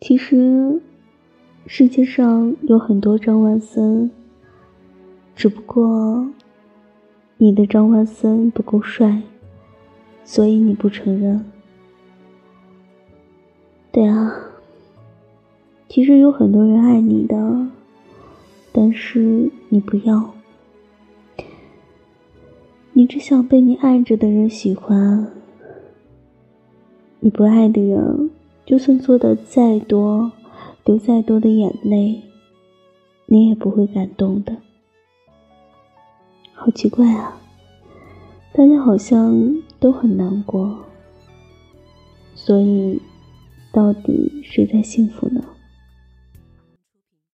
其实，世界上有很多张万森，只不过你的张万森不够帅，所以你不承认。对啊，其实有很多人爱你的，但是你不要，你只想被你爱着的人喜欢，你不爱的人。就算做的再多，流再多的眼泪，你也不会感动的。好奇怪啊，大家好像都很难过，所以到底谁在幸福呢？